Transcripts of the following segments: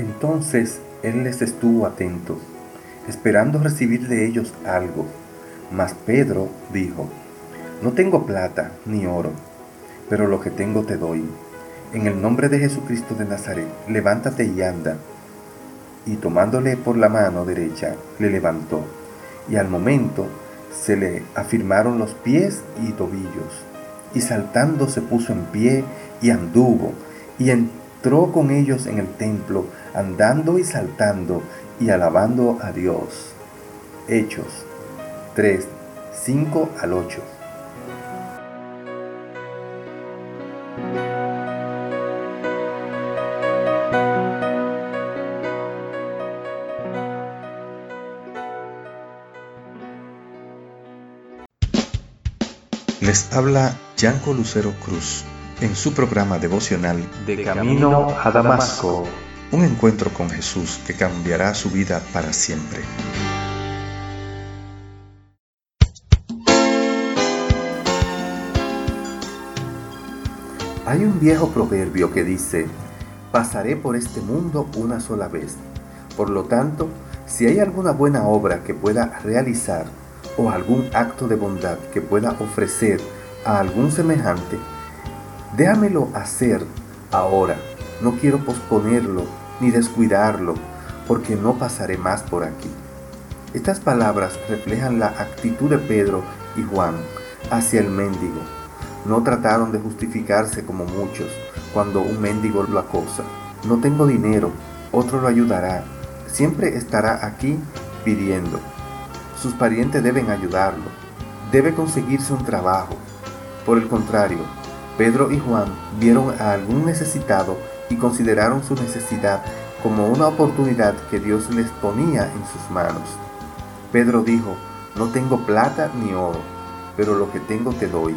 Entonces él les estuvo atento, esperando recibir de ellos algo. Mas Pedro dijo, No tengo plata ni oro, pero lo que tengo te doy. En el nombre de Jesucristo de Nazaret, levántate y anda. Y tomándole por la mano derecha, le levantó, y al momento se le afirmaron los pies y tobillos, y saltando se puso en pie y anduvo, y entró con ellos en el templo, andando y saltando y alabando a Dios. Hechos 3, 5 al 8. Les habla Yanco Lucero Cruz en su programa devocional De Camino a Damasco un encuentro con Jesús que cambiará su vida para siempre. Hay un viejo proverbio que dice, pasaré por este mundo una sola vez. Por lo tanto, si hay alguna buena obra que pueda realizar o algún acto de bondad que pueda ofrecer a algún semejante, déjamelo hacer ahora. No quiero posponerlo ni descuidarlo, porque no pasaré más por aquí. Estas palabras reflejan la actitud de Pedro y Juan hacia el mendigo. No trataron de justificarse como muchos cuando un mendigo lo acosa. No tengo dinero, otro lo ayudará. Siempre estará aquí pidiendo. Sus parientes deben ayudarlo. Debe conseguirse un trabajo. Por el contrario, Pedro y Juan vieron a algún necesitado y consideraron su necesidad como una oportunidad que Dios les ponía en sus manos. Pedro dijo, no tengo plata ni oro, pero lo que tengo te doy.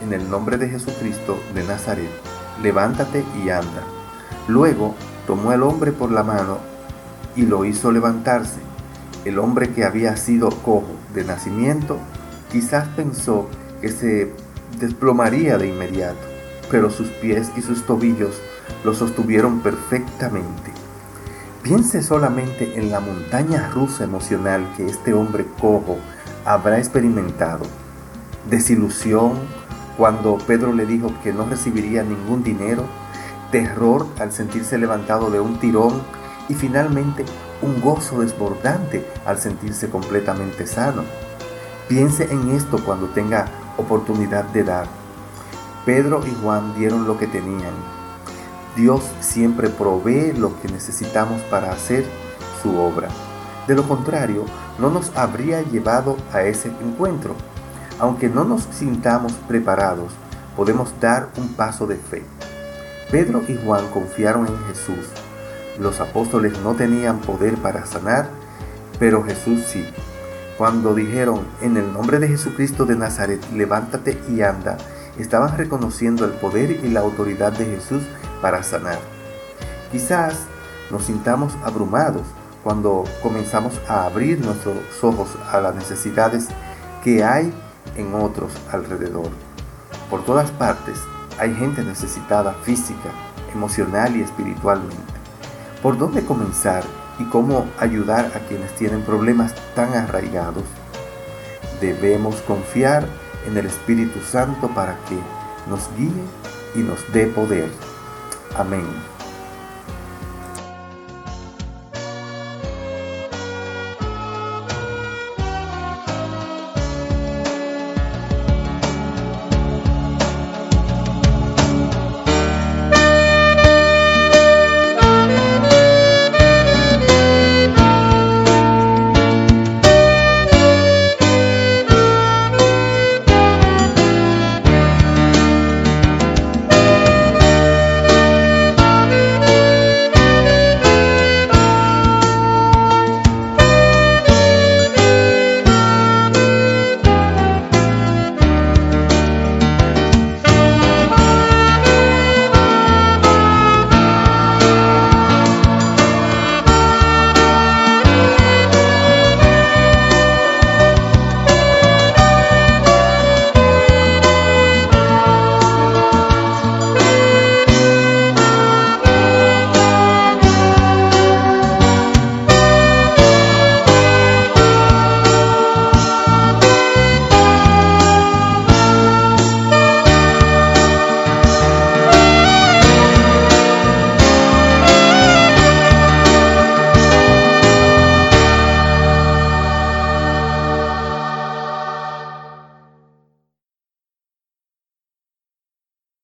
En el nombre de Jesucristo de Nazaret, levántate y anda. Luego tomó al hombre por la mano y lo hizo levantarse. El hombre que había sido cojo de nacimiento quizás pensó que se desplomaría de inmediato, pero sus pies y sus tobillos lo sostuvieron perfectamente. Piense solamente en la montaña rusa emocional que este hombre cojo habrá experimentado. Desilusión cuando Pedro le dijo que no recibiría ningún dinero, terror al sentirse levantado de un tirón y finalmente un gozo desbordante al sentirse completamente sano. Piense en esto cuando tenga oportunidad de dar. Pedro y Juan dieron lo que tenían, Dios siempre provee lo que necesitamos para hacer su obra. De lo contrario, no nos habría llevado a ese encuentro. Aunque no nos sintamos preparados, podemos dar un paso de fe. Pedro y Juan confiaron en Jesús. Los apóstoles no tenían poder para sanar, pero Jesús sí. Cuando dijeron, en el nombre de Jesucristo de Nazaret, levántate y anda, estaban reconociendo el poder y la autoridad de Jesús para sanar. Quizás nos sintamos abrumados cuando comenzamos a abrir nuestros ojos a las necesidades que hay en otros alrededor. Por todas partes hay gente necesitada física, emocional y espiritualmente. ¿Por dónde comenzar y cómo ayudar a quienes tienen problemas tan arraigados? Debemos confiar en el Espíritu Santo para que nos guíe y nos dé poder. Amém.